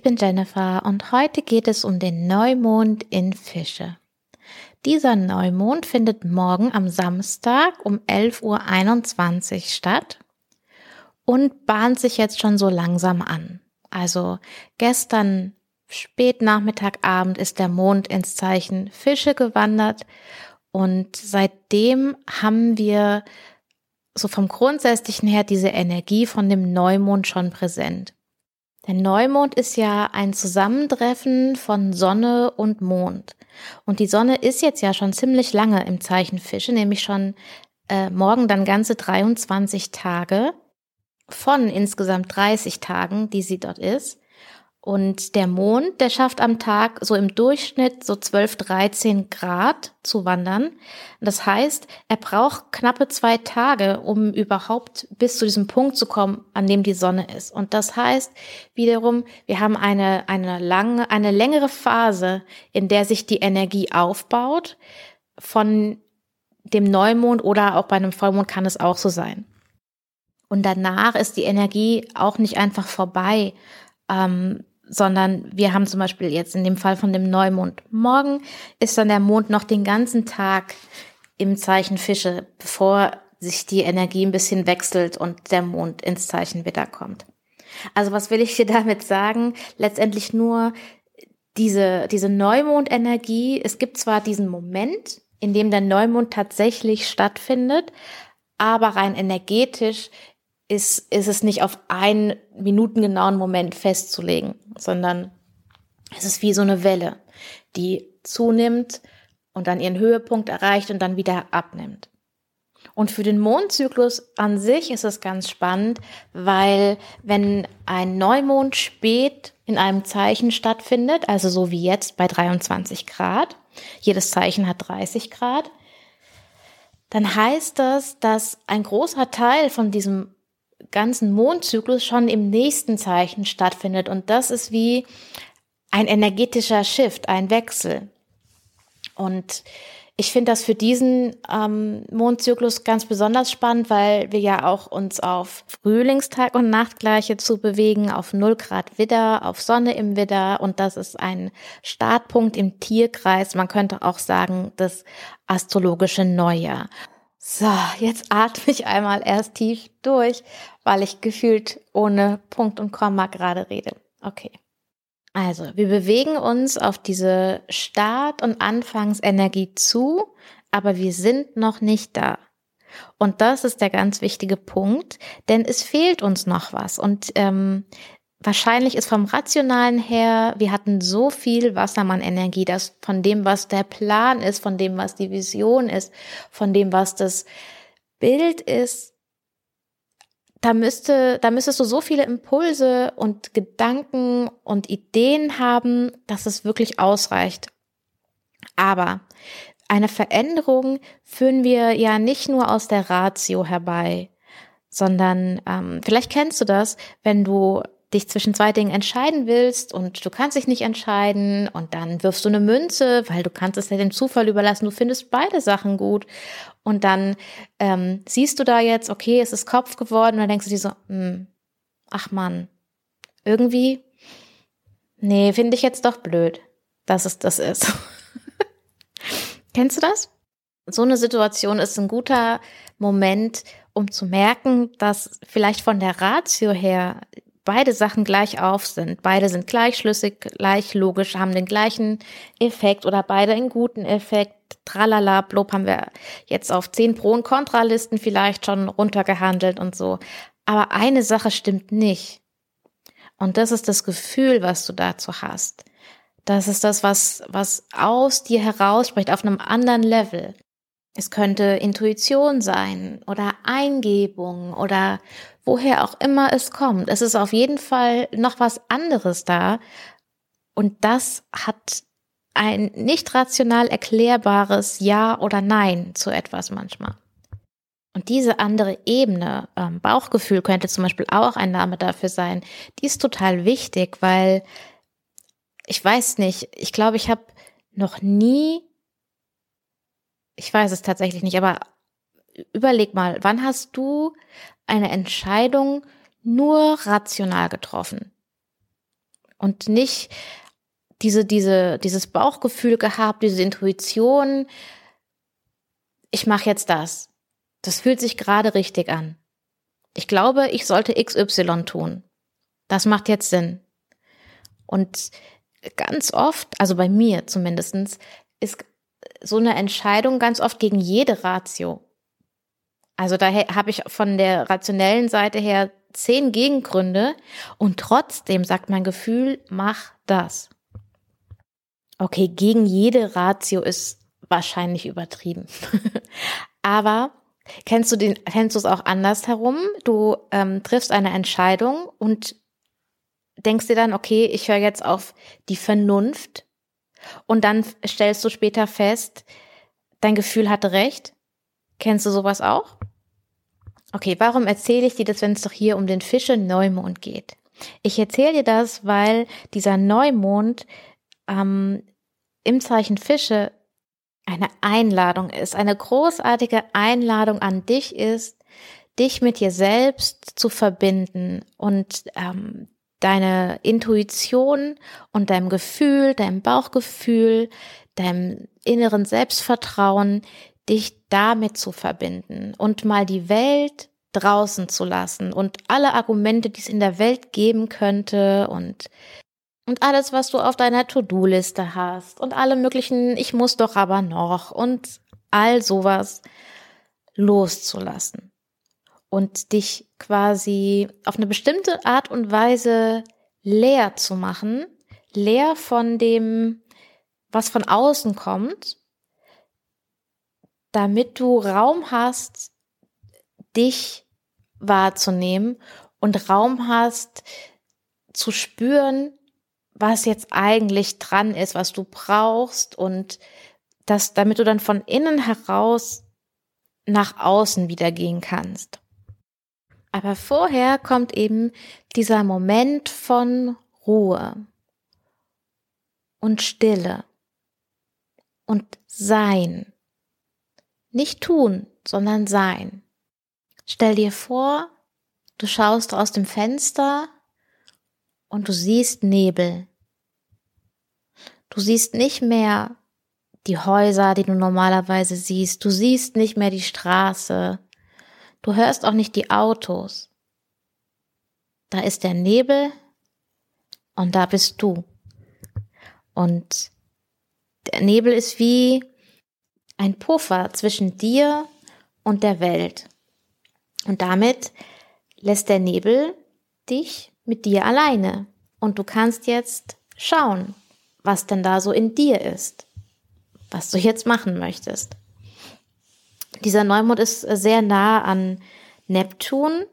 ich bin Jennifer und heute geht es um den Neumond in Fische. Dieser Neumond findet morgen am Samstag um 11.21 Uhr statt und bahnt sich jetzt schon so langsam an. Also gestern spät Nachmittag, Abend ist der Mond ins Zeichen Fische gewandert und seitdem haben wir so vom Grundsätzlichen her diese Energie von dem Neumond schon präsent. Der Neumond ist ja ein Zusammentreffen von Sonne und Mond. Und die Sonne ist jetzt ja schon ziemlich lange im Zeichen Fische, nämlich schon äh, morgen dann ganze 23 Tage von insgesamt 30 Tagen, die sie dort ist. Und der Mond, der schafft am Tag so im Durchschnitt so 12, 13 Grad zu wandern. Das heißt, er braucht knappe zwei Tage, um überhaupt bis zu diesem Punkt zu kommen, an dem die Sonne ist. Und das heißt wiederum, wir haben eine, eine lange, eine längere Phase, in der sich die Energie aufbaut. Von dem Neumond oder auch bei einem Vollmond kann es auch so sein. Und danach ist die Energie auch nicht einfach vorbei, ähm, sondern wir haben zum Beispiel jetzt in dem Fall von dem Neumond. Morgen ist dann der Mond noch den ganzen Tag im Zeichen Fische, bevor sich die Energie ein bisschen wechselt und der Mond ins Zeichen Widder kommt. Also was will ich dir damit sagen? Letztendlich nur diese, diese Neumondenergie. Es gibt zwar diesen Moment, in dem der Neumond tatsächlich stattfindet, aber rein energetisch ist, ist es nicht auf einen minutengenauen Moment festzulegen, sondern es ist wie so eine Welle, die zunimmt und dann ihren Höhepunkt erreicht und dann wieder abnimmt. Und für den Mondzyklus an sich ist es ganz spannend, weil wenn ein Neumond spät in einem Zeichen stattfindet, also so wie jetzt bei 23 Grad, jedes Zeichen hat 30 Grad, dann heißt das, dass ein großer Teil von diesem ganzen Mondzyklus schon im nächsten Zeichen stattfindet. Und das ist wie ein energetischer Shift, ein Wechsel. Und ich finde das für diesen ähm, Mondzyklus ganz besonders spannend, weil wir ja auch uns auf Frühlingstag und Nachtgleiche zu bewegen, auf 0 Grad Widder, auf Sonne im Widder und das ist ein Startpunkt im Tierkreis. Man könnte auch sagen, das astrologische Neujahr. So, jetzt atme ich einmal erst tief durch, weil ich gefühlt ohne Punkt und Komma gerade rede. Okay. Also, wir bewegen uns auf diese Start- und Anfangsenergie zu, aber wir sind noch nicht da. Und das ist der ganz wichtige Punkt, denn es fehlt uns noch was. Und ähm, wahrscheinlich ist vom Rationalen her, wir hatten so viel Wassermann-Energie, dass von dem, was der Plan ist, von dem, was die Vision ist, von dem, was das Bild ist, da müsste, da müsstest du so viele Impulse und Gedanken und Ideen haben, dass es wirklich ausreicht. Aber eine Veränderung führen wir ja nicht nur aus der Ratio herbei, sondern ähm, vielleicht kennst du das, wenn du dich zwischen zwei Dingen entscheiden willst und du kannst dich nicht entscheiden und dann wirfst du eine Münze, weil du kannst es ja dem Zufall überlassen, du findest beide Sachen gut und dann ähm, siehst du da jetzt, okay, es ist Kopf geworden und dann denkst du dir so, hm, ach man, irgendwie, nee, finde ich jetzt doch blöd, dass es das ist. Kennst du das? So eine Situation ist ein guter Moment, um zu merken, dass vielleicht von der Ratio her beide Sachen gleich auf sind. Beide sind gleich schlüssig, gleich logisch, haben den gleichen Effekt oder beide einen guten Effekt. Tralala, blub haben wir jetzt auf zehn Pro- und Kontralisten vielleicht schon runtergehandelt und so. Aber eine Sache stimmt nicht. Und das ist das Gefühl, was du dazu hast. Das ist das, was, was aus dir herausspricht auf einem anderen Level. Es könnte Intuition sein oder Eingebung oder woher auch immer es kommt. Es ist auf jeden Fall noch was anderes da. Und das hat ein nicht rational erklärbares Ja oder Nein zu etwas manchmal. Und diese andere Ebene, ähm, Bauchgefühl könnte zum Beispiel auch ein Name dafür sein, die ist total wichtig, weil ich weiß nicht, ich glaube, ich habe noch nie ich weiß es tatsächlich nicht, aber überleg mal, wann hast du eine Entscheidung nur rational getroffen? und nicht diese, diese, dieses Bauchgefühl gehabt, diese Intuition, ich mache jetzt das. Das fühlt sich gerade richtig an. Ich glaube, ich sollte XY tun. Das macht jetzt Sinn. Und ganz oft, also bei mir zumindestens, ist so eine Entscheidung ganz oft gegen jede Ratio. Also da habe ich von der rationellen Seite her zehn Gegengründe und trotzdem sagt mein Gefühl, mach das. Okay, gegen jede Ratio ist wahrscheinlich übertrieben. Aber kennst du den, kennst du es auch andersherum? Du ähm, triffst eine Entscheidung und denkst dir dann, okay, ich höre jetzt auf die Vernunft und dann stellst du später fest, dein Gefühl hatte recht. Kennst du sowas auch? Okay, warum erzähle ich dir das, wenn es doch hier um den Fische Neumond geht? Ich erzähle dir das, weil dieser Neumond ähm, im Zeichen Fische eine Einladung ist, eine großartige Einladung an dich ist, dich mit dir selbst zu verbinden und ähm, deine Intuition und deinem Gefühl, deinem Bauchgefühl, deinem inneren Selbstvertrauen, dich damit zu verbinden und mal die Welt draußen zu lassen und alle Argumente, die es in der Welt geben könnte und und alles, was du auf deiner To-Do-Liste hast und alle möglichen, ich muss doch aber noch und all sowas loszulassen und dich quasi auf eine bestimmte Art und Weise leer zu machen, leer von dem, was von außen kommt, damit du Raum hast, dich wahrzunehmen und Raum hast zu spüren, was jetzt eigentlich dran ist, was du brauchst und das, damit du dann von innen heraus nach außen wieder gehen kannst. Aber vorher kommt eben dieser Moment von Ruhe und Stille und Sein. Nicht tun, sondern sein. Stell dir vor, du schaust aus dem Fenster und du siehst Nebel. Du siehst nicht mehr die Häuser, die du normalerweise siehst. Du siehst nicht mehr die Straße. Du hörst auch nicht die Autos. Da ist der Nebel und da bist du. Und der Nebel ist wie ein Puffer zwischen dir und der Welt. Und damit lässt der Nebel dich mit dir alleine. Und du kannst jetzt schauen, was denn da so in dir ist, was du jetzt machen möchtest. Dieser Neumond ist sehr nah an Neptun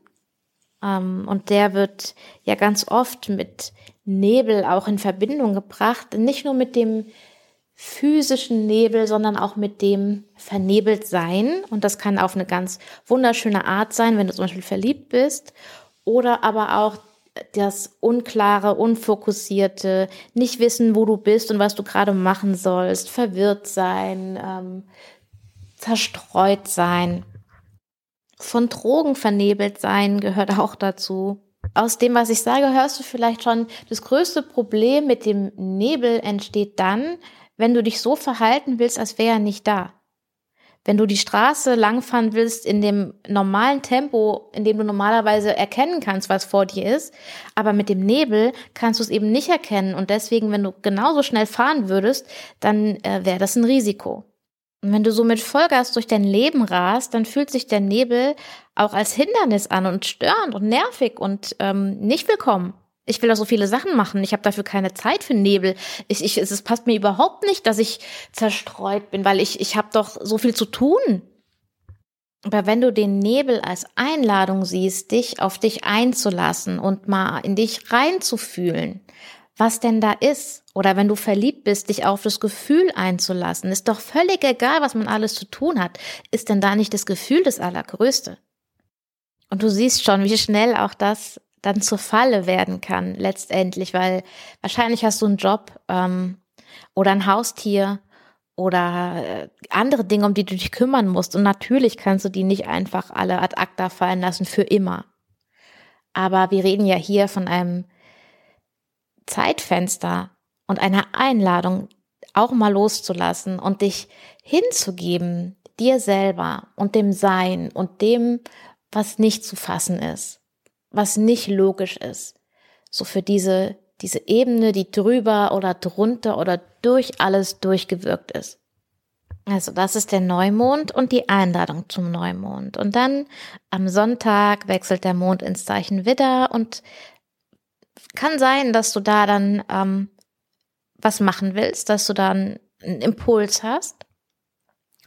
ähm, und der wird ja ganz oft mit Nebel auch in Verbindung gebracht, nicht nur mit dem physischen Nebel, sondern auch mit dem vernebelt sein. Und das kann auf eine ganz wunderschöne Art sein, wenn du zum Beispiel verliebt bist. Oder aber auch das unklare, unfokussierte, nicht wissen, wo du bist und was du gerade machen sollst, verwirrt sein, ähm, zerstreut sein, von Drogen vernebelt sein gehört auch dazu. Aus dem, was ich sage, hörst du vielleicht schon, das größte Problem mit dem Nebel entsteht dann, wenn du dich so verhalten willst, als wäre er nicht da. Wenn du die Straße langfahren willst in dem normalen Tempo, in dem du normalerweise erkennen kannst, was vor dir ist, aber mit dem Nebel kannst du es eben nicht erkennen und deswegen, wenn du genauso schnell fahren würdest, dann äh, wäre das ein Risiko. Wenn du so mit Vollgas durch dein Leben rast, dann fühlt sich der Nebel auch als Hindernis an und störend und nervig und ähm, nicht willkommen. Ich will da so viele Sachen machen. Ich habe dafür keine Zeit für Nebel. Ich, ich, es passt mir überhaupt nicht, dass ich zerstreut bin, weil ich, ich habe doch so viel zu tun. Aber wenn du den Nebel als Einladung siehst, dich auf dich einzulassen und mal in dich reinzufühlen, was denn da ist, oder wenn du verliebt bist, dich auf das Gefühl einzulassen, ist doch völlig egal, was man alles zu tun hat, ist denn da nicht das Gefühl das Allergrößte? Und du siehst schon, wie schnell auch das dann zur Falle werden kann, letztendlich, weil wahrscheinlich hast du einen Job ähm, oder ein Haustier oder äh, andere Dinge, um die du dich kümmern musst. Und natürlich kannst du die nicht einfach alle ad acta fallen lassen für immer. Aber wir reden ja hier von einem Zeitfenster und eine Einladung auch mal loszulassen und dich hinzugeben, dir selber und dem Sein und dem, was nicht zu fassen ist, was nicht logisch ist. So für diese, diese Ebene, die drüber oder drunter oder durch alles durchgewirkt ist. Also das ist der Neumond und die Einladung zum Neumond. Und dann am Sonntag wechselt der Mond ins Zeichen Widder und kann sein, dass du da dann ähm, was machen willst, dass du dann einen Impuls hast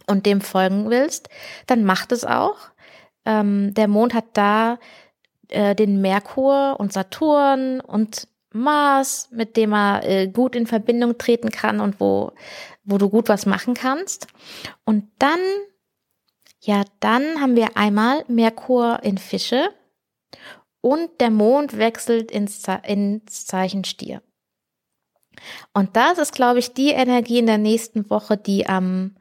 und dem folgen willst, dann mach das auch. Ähm, der Mond hat da äh, den Merkur und Saturn und Mars, mit dem er äh, gut in Verbindung treten kann und wo, wo du gut was machen kannst. Und dann, ja, dann haben wir einmal Merkur in Fische und der Mond wechselt ins, Ze ins Zeichen Stier. Und das ist, glaube ich, die Energie in der nächsten Woche, die am,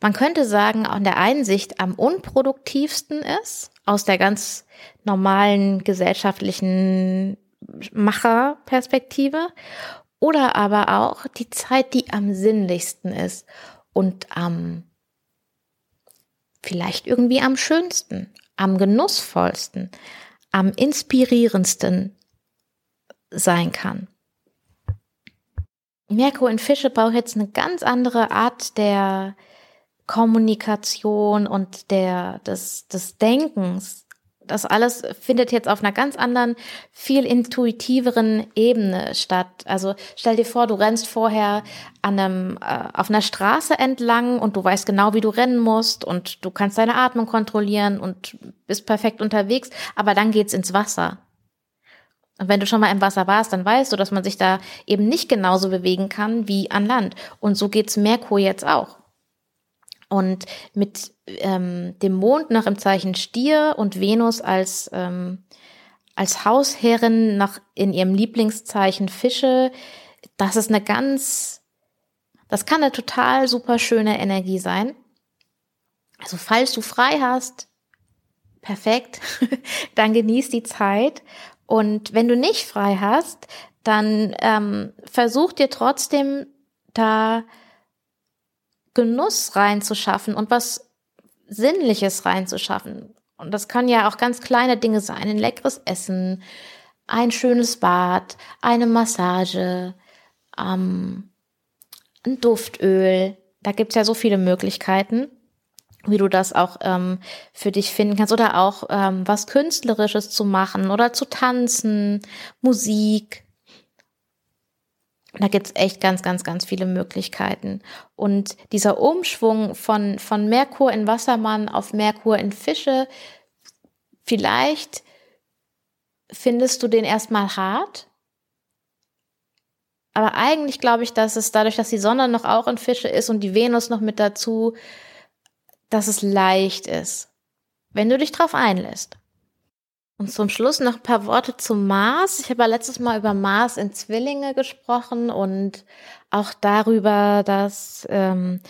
man könnte sagen, an der einen Sicht am unproduktivsten ist, aus der ganz normalen gesellschaftlichen Macherperspektive, oder aber auch die Zeit, die am sinnlichsten ist und am vielleicht irgendwie am schönsten, am genussvollsten, am inspirierendsten sein kann. Merkur in Fische braucht jetzt eine ganz andere Art der Kommunikation und der, des, des Denkens. Das alles findet jetzt auf einer ganz anderen, viel intuitiveren Ebene statt. Also stell dir vor, du rennst vorher an einem, äh, auf einer Straße entlang und du weißt genau, wie du rennen musst und du kannst deine Atmung kontrollieren und bist perfekt unterwegs, aber dann geht's ins Wasser. Und wenn du schon mal im Wasser warst, dann weißt du, dass man sich da eben nicht genauso bewegen kann wie an Land. Und so geht's Merkur jetzt auch. Und mit ähm, dem Mond noch im Zeichen Stier und Venus als, ähm, als Hausherrin noch in ihrem Lieblingszeichen Fische, das ist eine ganz, das kann eine total super schöne Energie sein. Also falls du frei hast, perfekt, dann genieß die Zeit und wenn du nicht frei hast, dann ähm, versuch dir trotzdem da Genuss reinzuschaffen und was Sinnliches reinzuschaffen. Und das kann ja auch ganz kleine Dinge sein, ein leckeres Essen, ein schönes Bad, eine Massage, ähm, ein Duftöl. Da gibt's ja so viele Möglichkeiten wie du das auch ähm, für dich finden kannst oder auch ähm, was Künstlerisches zu machen oder zu tanzen, Musik. Da gibt's echt ganz, ganz, ganz viele Möglichkeiten. Und dieser Umschwung von, von Merkur in Wassermann auf Merkur in Fische, vielleicht findest du den erstmal hart. Aber eigentlich glaube ich, dass es dadurch, dass die Sonne noch auch in Fische ist und die Venus noch mit dazu, dass es leicht ist, wenn du dich drauf einlässt. Und zum Schluss noch ein paar Worte zum Mars. Ich habe ja letztes Mal über Mars in Zwillinge gesprochen und auch darüber, dass ähm,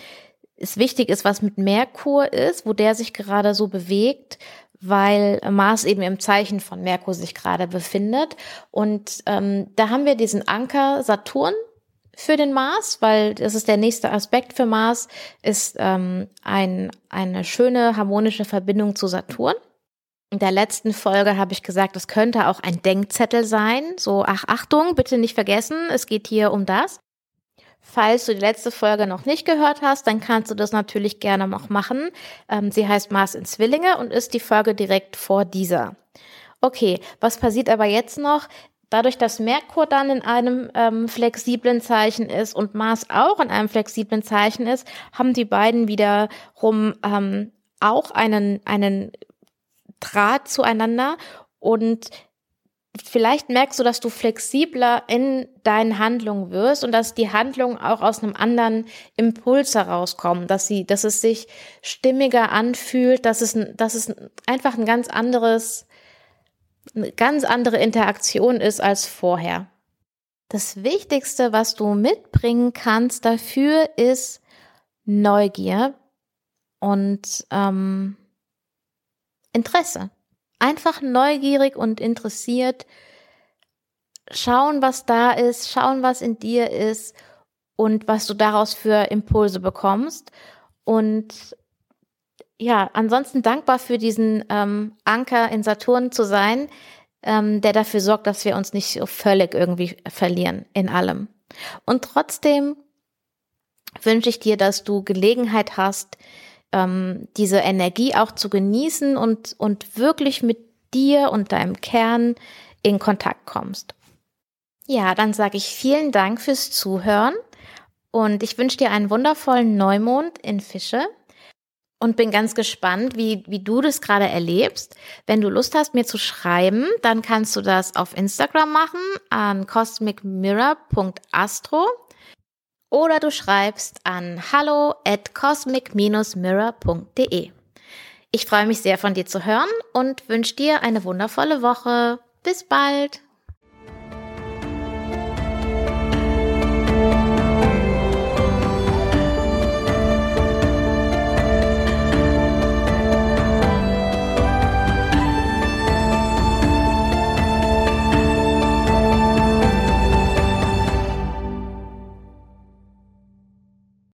es wichtig ist, was mit Merkur ist, wo der sich gerade so bewegt, weil Mars eben im Zeichen von Merkur sich gerade befindet. Und ähm, da haben wir diesen Anker Saturn, für den Mars, weil das ist der nächste Aspekt für Mars, ist ähm, ein, eine schöne harmonische Verbindung zu Saturn. In der letzten Folge habe ich gesagt, es könnte auch ein Denkzettel sein. So, ach, Achtung, bitte nicht vergessen, es geht hier um das. Falls du die letzte Folge noch nicht gehört hast, dann kannst du das natürlich gerne noch machen. Ähm, sie heißt Mars in Zwillinge und ist die Folge direkt vor dieser. Okay, was passiert aber jetzt noch? Dadurch, dass Merkur dann in einem ähm, flexiblen Zeichen ist und Mars auch in einem flexiblen Zeichen ist, haben die beiden wiederum ähm, auch einen, einen Draht zueinander. Und vielleicht merkst du, dass du flexibler in deinen Handlungen wirst und dass die Handlungen auch aus einem anderen Impuls herauskommen, dass sie, dass es sich stimmiger anfühlt, dass es, dass es einfach ein ganz anderes eine ganz andere Interaktion ist als vorher. Das Wichtigste, was du mitbringen kannst dafür, ist Neugier und ähm, Interesse. Einfach neugierig und interessiert schauen, was da ist, schauen, was in dir ist und was du daraus für Impulse bekommst. Und ja, ansonsten dankbar für diesen ähm, Anker in Saturn zu sein, ähm, der dafür sorgt, dass wir uns nicht so völlig irgendwie verlieren in allem. Und trotzdem wünsche ich dir, dass du Gelegenheit hast, ähm, diese Energie auch zu genießen und, und wirklich mit dir und deinem Kern in Kontakt kommst. Ja, dann sage ich vielen Dank fürs Zuhören und ich wünsche dir einen wundervollen Neumond in Fische und bin ganz gespannt, wie, wie du das gerade erlebst. Wenn du Lust hast, mir zu schreiben, dann kannst du das auf Instagram machen an cosmicmirror.astro oder du schreibst an hallo at cosmic-mirror.de. Ich freue mich sehr von dir zu hören und wünsche dir eine wundervolle Woche. Bis bald!